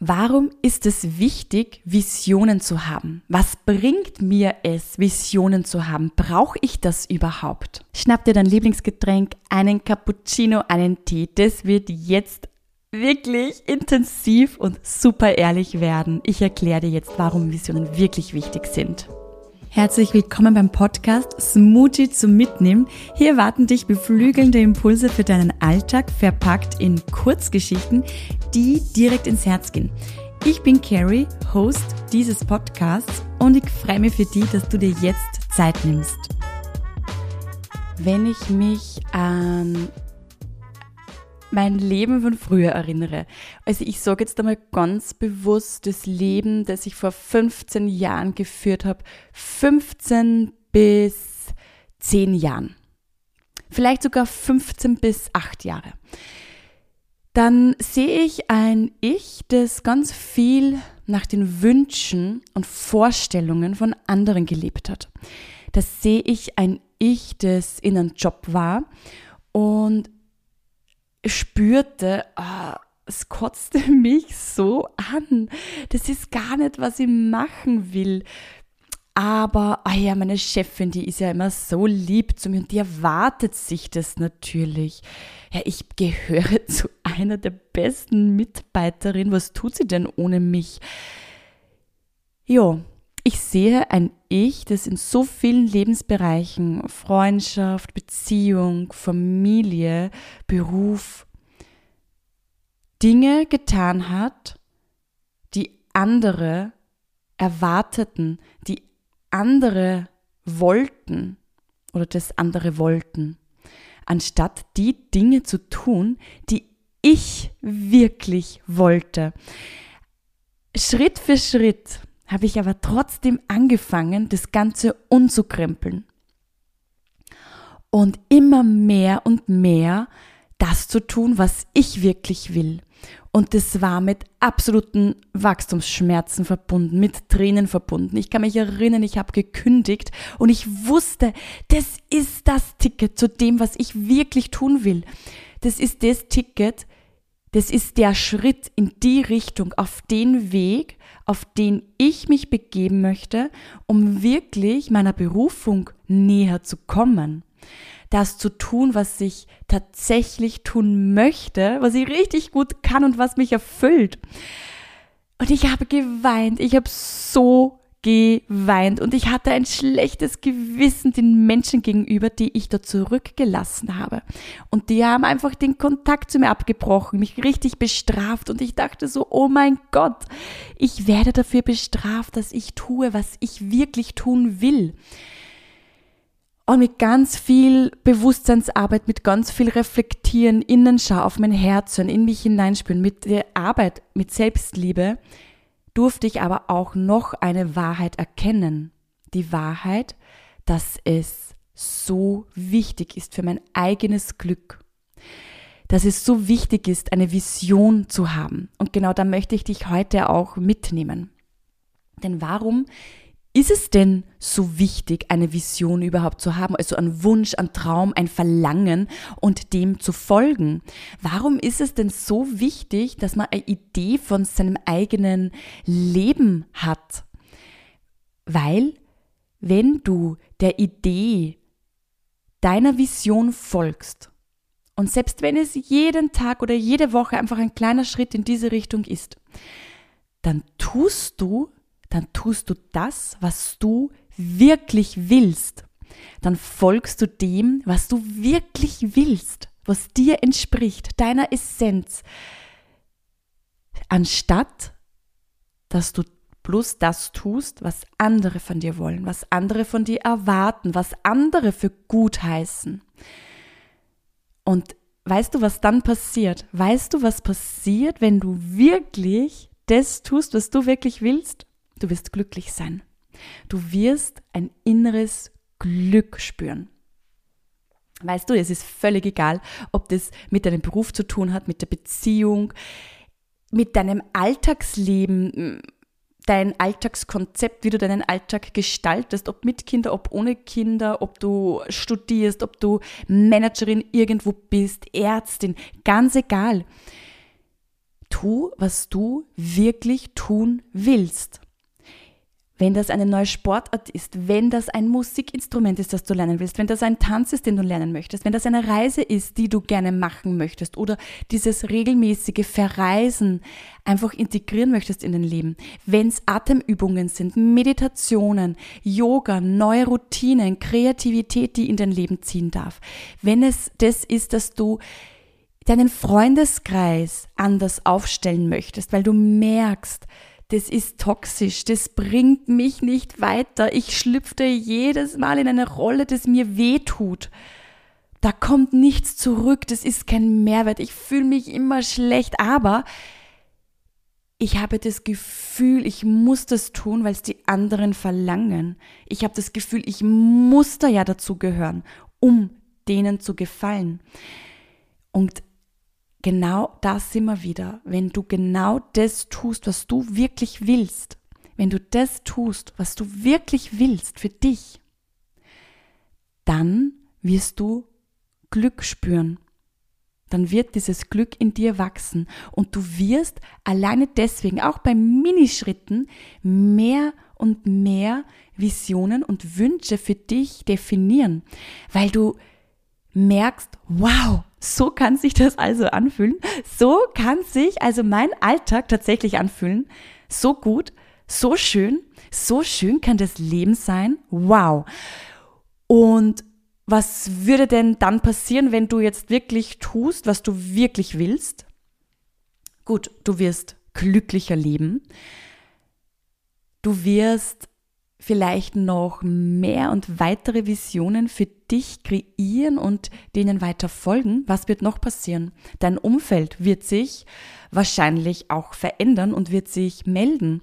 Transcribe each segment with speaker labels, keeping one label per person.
Speaker 1: Warum ist es wichtig, Visionen zu haben? Was bringt mir es, Visionen zu haben? Brauche ich das überhaupt? Schnapp dir dein Lieblingsgetränk, einen Cappuccino, einen Tee. Das wird jetzt wirklich intensiv und super ehrlich werden. Ich erkläre dir jetzt, warum Visionen wirklich wichtig sind. Herzlich willkommen beim Podcast Smoothie zum Mitnehmen. Hier warten dich beflügelnde Impulse für deinen Alltag, verpackt in Kurzgeschichten, die direkt ins Herz gehen. Ich bin Carrie, Host dieses Podcasts und ich freue mich für dich, dass du dir jetzt Zeit nimmst. Wenn ich mich an mein Leben von früher erinnere. Also ich sage jetzt einmal ganz bewusst das Leben, das ich vor 15 Jahren geführt habe, 15 bis 10 Jahren. Vielleicht sogar 15 bis 8 Jahre. Dann sehe ich ein Ich, das ganz viel nach den Wünschen und Vorstellungen von anderen gelebt hat. Das sehe ich ein Ich, das in einem Job war und spürte, ah, es kotzte mich so an. Das ist gar nicht, was ich machen will. Aber, ah ja, meine Chefin, die ist ja immer so lieb zu mir und die erwartet sich das natürlich. Ja, ich gehöre zu einer der besten Mitarbeiterinnen. Was tut sie denn ohne mich? Jo, ich sehe ein Ich, das in so vielen Lebensbereichen, Freundschaft, Beziehung, Familie, Beruf, Dinge getan hat, die andere erwarteten, die andere wollten oder das andere wollten, anstatt die Dinge zu tun, die ich wirklich wollte. Schritt für Schritt habe ich aber trotzdem angefangen, das Ganze umzukrempeln. Und immer mehr und mehr das zu tun, was ich wirklich will. Und das war mit absoluten Wachstumsschmerzen verbunden, mit Tränen verbunden. Ich kann mich erinnern, ich habe gekündigt und ich wusste, das ist das Ticket zu dem, was ich wirklich tun will. Das ist das Ticket, das ist der Schritt in die Richtung, auf den Weg, auf den ich mich begeben möchte, um wirklich meiner Berufung näher zu kommen. Das zu tun, was ich tatsächlich tun möchte, was ich richtig gut kann und was mich erfüllt. Und ich habe geweint. Ich habe so geweint und ich hatte ein schlechtes Gewissen den Menschen gegenüber, die ich da zurückgelassen habe. Und die haben einfach den Kontakt zu mir abgebrochen, mich richtig bestraft und ich dachte so, oh mein Gott, ich werde dafür bestraft, dass ich tue, was ich wirklich tun will. Und mit ganz viel Bewusstseinsarbeit, mit ganz viel Reflektieren, Innenschau auf mein Herz und in mich hineinspüren, mit der Arbeit, mit Selbstliebe, durfte ich aber auch noch eine Wahrheit erkennen. Die Wahrheit, dass es so wichtig ist für mein eigenes Glück. Dass es so wichtig ist, eine Vision zu haben. Und genau da möchte ich dich heute auch mitnehmen. Denn warum ist es denn so wichtig, eine Vision überhaupt zu haben, also ein Wunsch, ein Traum, ein Verlangen und dem zu folgen? Warum ist es denn so wichtig, dass man eine Idee von seinem eigenen Leben hat? Weil, wenn du der Idee deiner Vision folgst, und selbst wenn es jeden Tag oder jede Woche einfach ein kleiner Schritt in diese Richtung ist, dann tust du dann tust du das, was du wirklich willst. Dann folgst du dem, was du wirklich willst, was dir entspricht, deiner Essenz. Anstatt, dass du bloß das tust, was andere von dir wollen, was andere von dir erwarten, was andere für gut heißen. Und weißt du, was dann passiert? Weißt du, was passiert, wenn du wirklich das tust, was du wirklich willst? Du wirst glücklich sein. Du wirst ein inneres Glück spüren. Weißt du, es ist völlig egal, ob das mit deinem Beruf zu tun hat, mit der Beziehung, mit deinem Alltagsleben, dein Alltagskonzept, wie du deinen Alltag gestaltest, ob mit Kinder, ob ohne Kinder, ob du studierst, ob du Managerin irgendwo bist, Ärztin, ganz egal. Tu, was du wirklich tun willst wenn das eine neue Sportart ist, wenn das ein Musikinstrument ist, das du lernen willst, wenn das ein Tanz ist, den du lernen möchtest, wenn das eine Reise ist, die du gerne machen möchtest oder dieses regelmäßige Verreisen einfach integrieren möchtest in dein Leben, wenn es Atemübungen sind, Meditationen, Yoga, neue Routinen, Kreativität, die in dein Leben ziehen darf, wenn es das ist, dass du deinen Freundeskreis anders aufstellen möchtest, weil du merkst, das ist toxisch, das bringt mich nicht weiter. Ich schlüpfte jedes Mal in eine Rolle, das mir weh tut. Da kommt nichts zurück, das ist kein Mehrwert. Ich fühle mich immer schlecht, aber ich habe das Gefühl, ich muss das tun, weil es die anderen verlangen. Ich habe das Gefühl, ich muss da ja dazu gehören, um denen zu gefallen. Und genau das immer wieder, wenn du genau das tust, was du wirklich willst, wenn du das tust, was du wirklich willst für dich, dann wirst du Glück spüren. Dann wird dieses Glück in dir wachsen. Und du wirst alleine deswegen auch bei Minischritten mehr und mehr Visionen und Wünsche für dich definieren, weil du merkst, wow, so kann sich das also anfühlen. So kann sich also mein Alltag tatsächlich anfühlen. So gut, so schön, so schön kann das Leben sein. Wow. Und was würde denn dann passieren, wenn du jetzt wirklich tust, was du wirklich willst? Gut, du wirst glücklicher leben. Du wirst vielleicht noch mehr und weitere Visionen für dich kreieren und denen weiter folgen, was wird noch passieren? Dein Umfeld wird sich wahrscheinlich auch verändern und wird sich melden.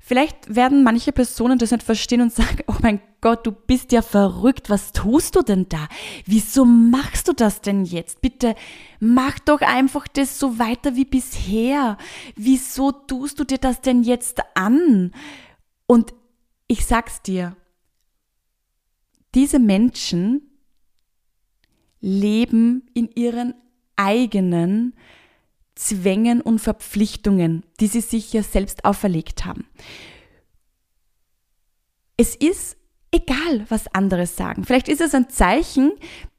Speaker 1: Vielleicht werden manche Personen das nicht verstehen und sagen, oh mein Gott, du bist ja verrückt, was tust du denn da? Wieso machst du das denn jetzt? Bitte mach doch einfach das so weiter wie bisher. Wieso tust du dir das denn jetzt an? Und ich sag's dir, diese Menschen leben in ihren eigenen Zwängen und Verpflichtungen, die sie sich ja selbst auferlegt haben. Es ist egal, was andere sagen. Vielleicht ist es ein Zeichen,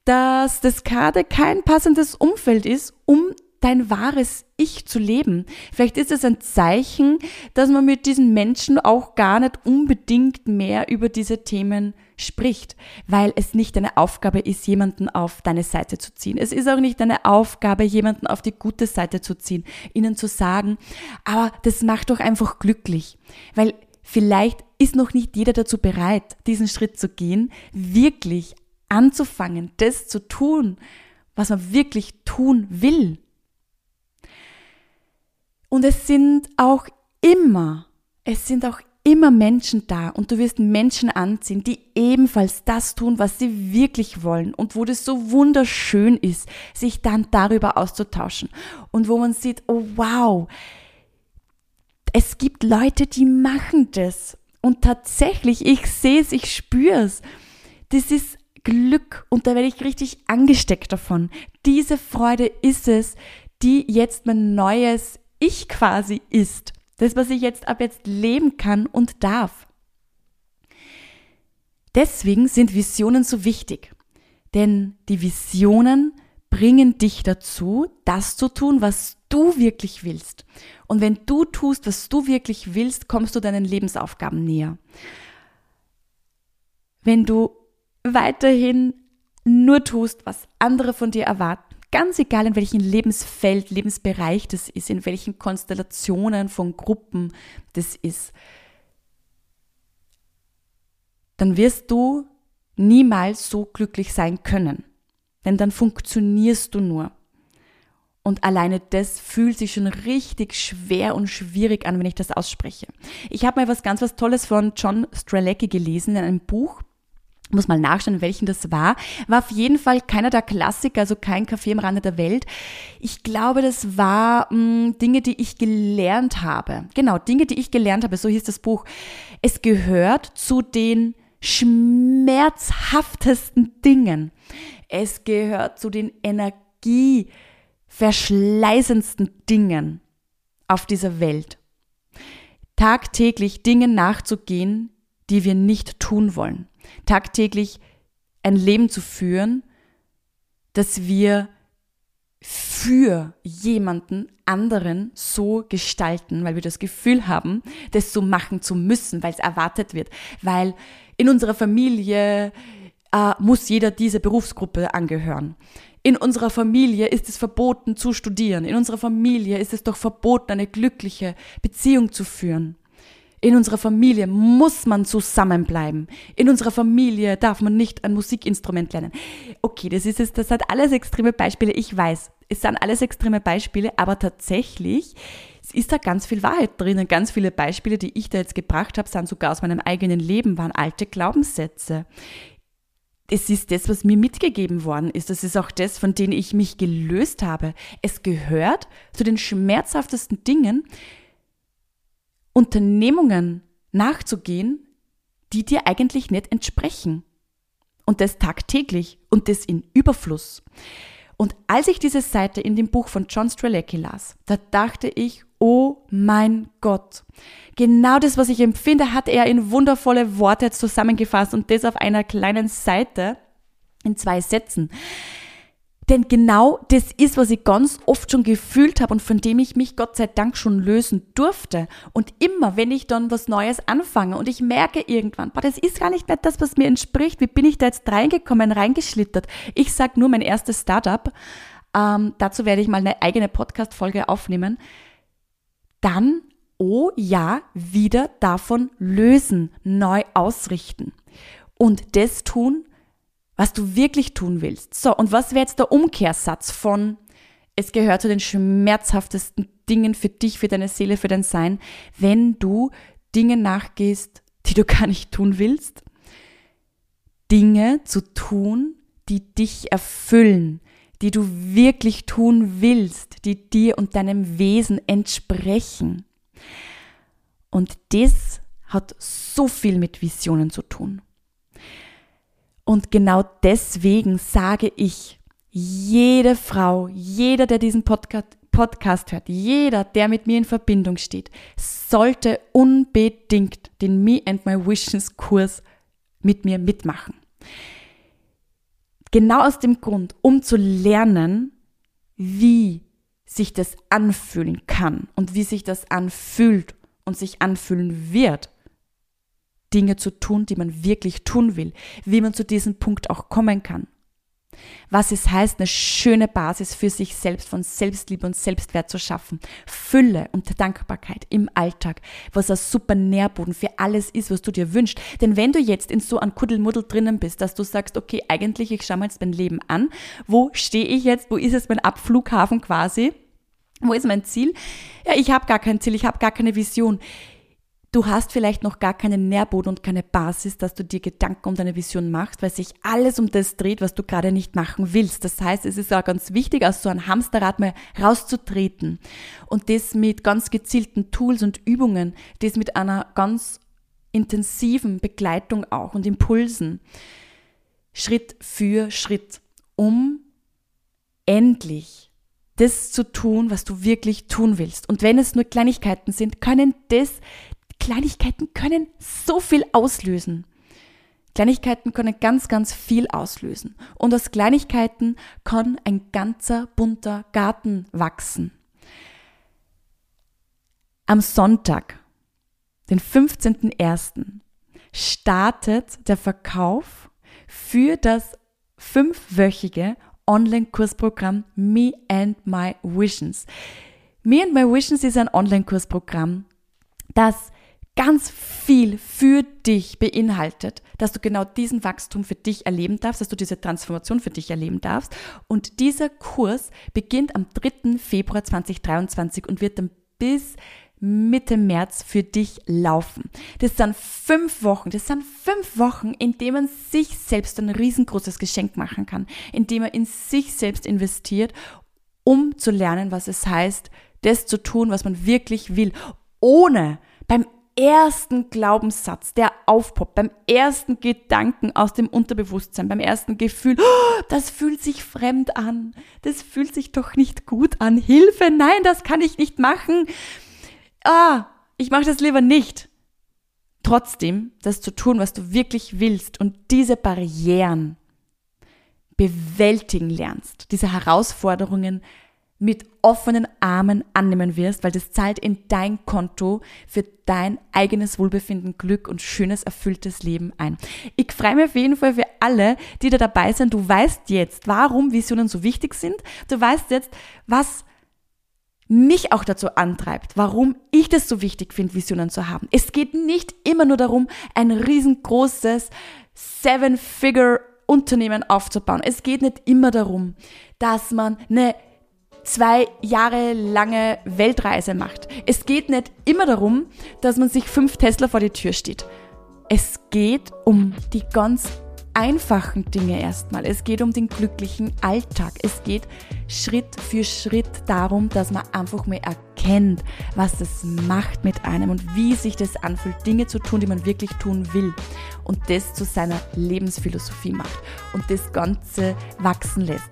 Speaker 1: dass das gerade kein passendes Umfeld ist, um dein wahres Ich zu leben. Vielleicht ist es ein Zeichen, dass man mit diesen Menschen auch gar nicht unbedingt mehr über diese Themen spricht, weil es nicht deine Aufgabe ist, jemanden auf deine Seite zu ziehen. Es ist auch nicht deine Aufgabe, jemanden auf die gute Seite zu ziehen, ihnen zu sagen, aber das macht doch einfach glücklich, weil vielleicht ist noch nicht jeder dazu bereit, diesen Schritt zu gehen, wirklich anzufangen, das zu tun, was man wirklich tun will. Und es sind auch immer, es sind auch immer Menschen da. Und du wirst Menschen anziehen, die ebenfalls das tun, was sie wirklich wollen. Und wo das so wunderschön ist, sich dann darüber auszutauschen. Und wo man sieht, oh wow, es gibt Leute, die machen das. Und tatsächlich, ich sehe es, ich spüre es. Das ist Glück. Und da werde ich richtig angesteckt davon. Diese Freude ist es, die jetzt mein neues ich quasi ist. Das, was ich jetzt ab jetzt leben kann und darf. Deswegen sind Visionen so wichtig. Denn die Visionen bringen dich dazu, das zu tun, was du wirklich willst. Und wenn du tust, was du wirklich willst, kommst du deinen Lebensaufgaben näher. Wenn du weiterhin nur tust, was andere von dir erwarten, Ganz egal, in welchem Lebensfeld, Lebensbereich das ist, in welchen Konstellationen von Gruppen das ist, dann wirst du niemals so glücklich sein können. Denn dann funktionierst du nur. Und alleine das fühlt sich schon richtig schwer und schwierig an, wenn ich das ausspreche. Ich habe mal was ganz was Tolles von John Strelecki gelesen in einem Buch muss mal nachschauen, welchen das war. War auf jeden Fall keiner der Klassiker, also kein Café am Rande der Welt. Ich glaube, das war mh, hm, Dinge, die ich gelernt habe. Genau, Dinge, die ich gelernt habe, so hieß das Buch. Es gehört zu den schmerzhaftesten Dingen. Es gehört zu den energieverschleißendsten Dingen, auf dieser Welt, tagtäglich Dingen nachzugehen, die wir nicht tun wollen. Tagtäglich ein Leben zu führen, das wir für jemanden anderen so gestalten, weil wir das Gefühl haben, das so machen zu müssen, weil es erwartet wird, weil in unserer Familie äh, muss jeder diese Berufsgruppe angehören. In unserer Familie ist es verboten zu studieren. In unserer Familie ist es doch verboten, eine glückliche Beziehung zu führen. In unserer Familie muss man zusammenbleiben. In unserer Familie darf man nicht ein Musikinstrument lernen. Okay, das ist es, das hat alles extreme Beispiele. Ich weiß, es sind alles extreme Beispiele, aber tatsächlich ist da ganz viel Wahrheit drinnen. Ganz viele Beispiele, die ich da jetzt gebracht habe, sind sogar aus meinem eigenen Leben, waren alte Glaubenssätze. Es ist das, was mir mitgegeben worden ist. Das ist auch das, von denen ich mich gelöst habe. Es gehört zu den schmerzhaftesten Dingen, Unternehmungen nachzugehen, die dir eigentlich nicht entsprechen. Und das tagtäglich und das in Überfluss. Und als ich diese Seite in dem Buch von John Strelecki las, da dachte ich, oh mein Gott, genau das, was ich empfinde, hat er in wundervolle Worte zusammengefasst und das auf einer kleinen Seite in zwei Sätzen. Denn genau das ist, was ich ganz oft schon gefühlt habe und von dem ich mich Gott sei Dank schon lösen durfte. Und immer, wenn ich dann was Neues anfange und ich merke irgendwann, boah, das ist gar nicht mehr das, was mir entspricht, wie bin ich da jetzt reingekommen, reingeschlittert? Ich sag nur mein erstes Startup, ähm, dazu werde ich mal eine eigene Podcast-Folge aufnehmen. Dann, oh ja, wieder davon lösen, neu ausrichten. Und das tun, was du wirklich tun willst. So, und was wäre jetzt der Umkehrsatz von, es gehört zu den schmerzhaftesten Dingen für dich, für deine Seele, für dein Sein, wenn du Dinge nachgehst, die du gar nicht tun willst? Dinge zu tun, die dich erfüllen, die du wirklich tun willst, die dir und deinem Wesen entsprechen. Und das hat so viel mit Visionen zu tun. Und genau deswegen sage ich, jede Frau, jeder, der diesen Podcast, Podcast hört, jeder, der mit mir in Verbindung steht, sollte unbedingt den Me and My Visions Kurs mit mir mitmachen. Genau aus dem Grund, um zu lernen, wie sich das anfühlen kann und wie sich das anfühlt und sich anfühlen wird, Dinge zu tun, die man wirklich tun will, wie man zu diesem Punkt auch kommen kann. Was es heißt, eine schöne Basis für sich selbst von Selbstliebe und Selbstwert zu schaffen. Fülle und Dankbarkeit im Alltag, was ein super Nährboden für alles ist, was du dir wünschst. Denn wenn du jetzt in so einem Kuddelmuddel drinnen bist, dass du sagst, okay, eigentlich, ich schaue mir jetzt mein Leben an, wo stehe ich jetzt, wo ist es mein Abflughafen quasi, wo ist mein Ziel? Ja, ich habe gar kein Ziel, ich habe gar keine Vision Du hast vielleicht noch gar keinen Nährboden und keine Basis, dass du dir Gedanken um deine Vision machst, weil sich alles um das dreht, was du gerade nicht machen willst. Das heißt, es ist auch ganz wichtig, aus so einem Hamsterrad mal rauszutreten und das mit ganz gezielten Tools und Übungen, das mit einer ganz intensiven Begleitung auch und Impulsen, Schritt für Schritt, um endlich das zu tun, was du wirklich tun willst. Und wenn es nur Kleinigkeiten sind, können das Kleinigkeiten können so viel auslösen. Kleinigkeiten können ganz, ganz viel auslösen. Und aus Kleinigkeiten kann ein ganzer bunter Garten wachsen. Am Sonntag, den 15.01., startet der Verkauf für das fünfwöchige Online-Kursprogramm Me and My Visions. Me and My Visions ist ein Online-Kursprogramm, das ganz viel für dich beinhaltet, dass du genau diesen Wachstum für dich erleben darfst, dass du diese Transformation für dich erleben darfst. Und dieser Kurs beginnt am 3. Februar 2023 und wird dann bis Mitte März für dich laufen. Das sind fünf Wochen. Das sind fünf Wochen, in denen man sich selbst ein riesengroßes Geschenk machen kann, in dem man in sich selbst investiert, um zu lernen, was es heißt, das zu tun, was man wirklich will, ohne ersten Glaubenssatz, der aufpoppt, beim ersten Gedanken aus dem Unterbewusstsein, beim ersten Gefühl, oh, das fühlt sich fremd an, das fühlt sich doch nicht gut an, Hilfe, nein, das kann ich nicht machen, ah, ich mache das lieber nicht. Trotzdem, das zu tun, was du wirklich willst und diese Barrieren bewältigen lernst, diese Herausforderungen mit offenen Armen annehmen wirst, weil das zahlt in dein Konto für dein eigenes Wohlbefinden, Glück und schönes, erfülltes Leben ein. Ich freue mich auf jeden Fall für alle, die da dabei sind. Du weißt jetzt, warum Visionen so wichtig sind. Du weißt jetzt, was mich auch dazu antreibt, warum ich das so wichtig finde, Visionen zu haben. Es geht nicht immer nur darum, ein riesengroßes Seven-Figure Unternehmen aufzubauen. Es geht nicht immer darum, dass man eine zwei Jahre lange Weltreise macht. Es geht nicht immer darum, dass man sich fünf Tesla vor die Tür steht. Es geht um die ganz einfachen Dinge erstmal. Es geht um den glücklichen Alltag. Es geht Schritt für Schritt darum, dass man einfach mal erkennt, was das macht mit einem und wie sich das anfühlt, Dinge zu tun, die man wirklich tun will und das zu seiner Lebensphilosophie macht und das Ganze wachsen lässt.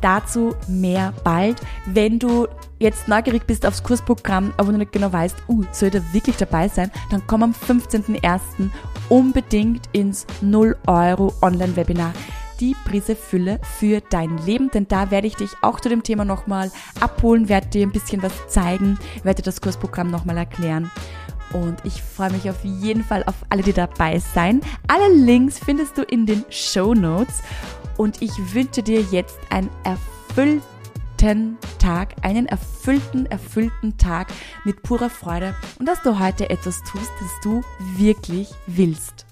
Speaker 1: Dazu mehr bald. Wenn du jetzt neugierig bist aufs Kursprogramm, aber noch nicht genau weißt, uh, soll da wirklich dabei sein, dann komm am 15.01. unbedingt ins 0 Euro Online-Webinar die Prise Fülle für dein Leben, denn da werde ich dich auch zu dem Thema nochmal abholen, werde dir ein bisschen was zeigen, werde dir das Kursprogramm nochmal erklären. Und ich freue mich auf jeden Fall auf alle, die dabei sein. Alle Links findest du in den Show Notes und ich wünsche dir jetzt einen erfüllten Tag, einen erfüllten, erfüllten Tag mit purer Freude und dass du heute etwas tust, das du wirklich willst.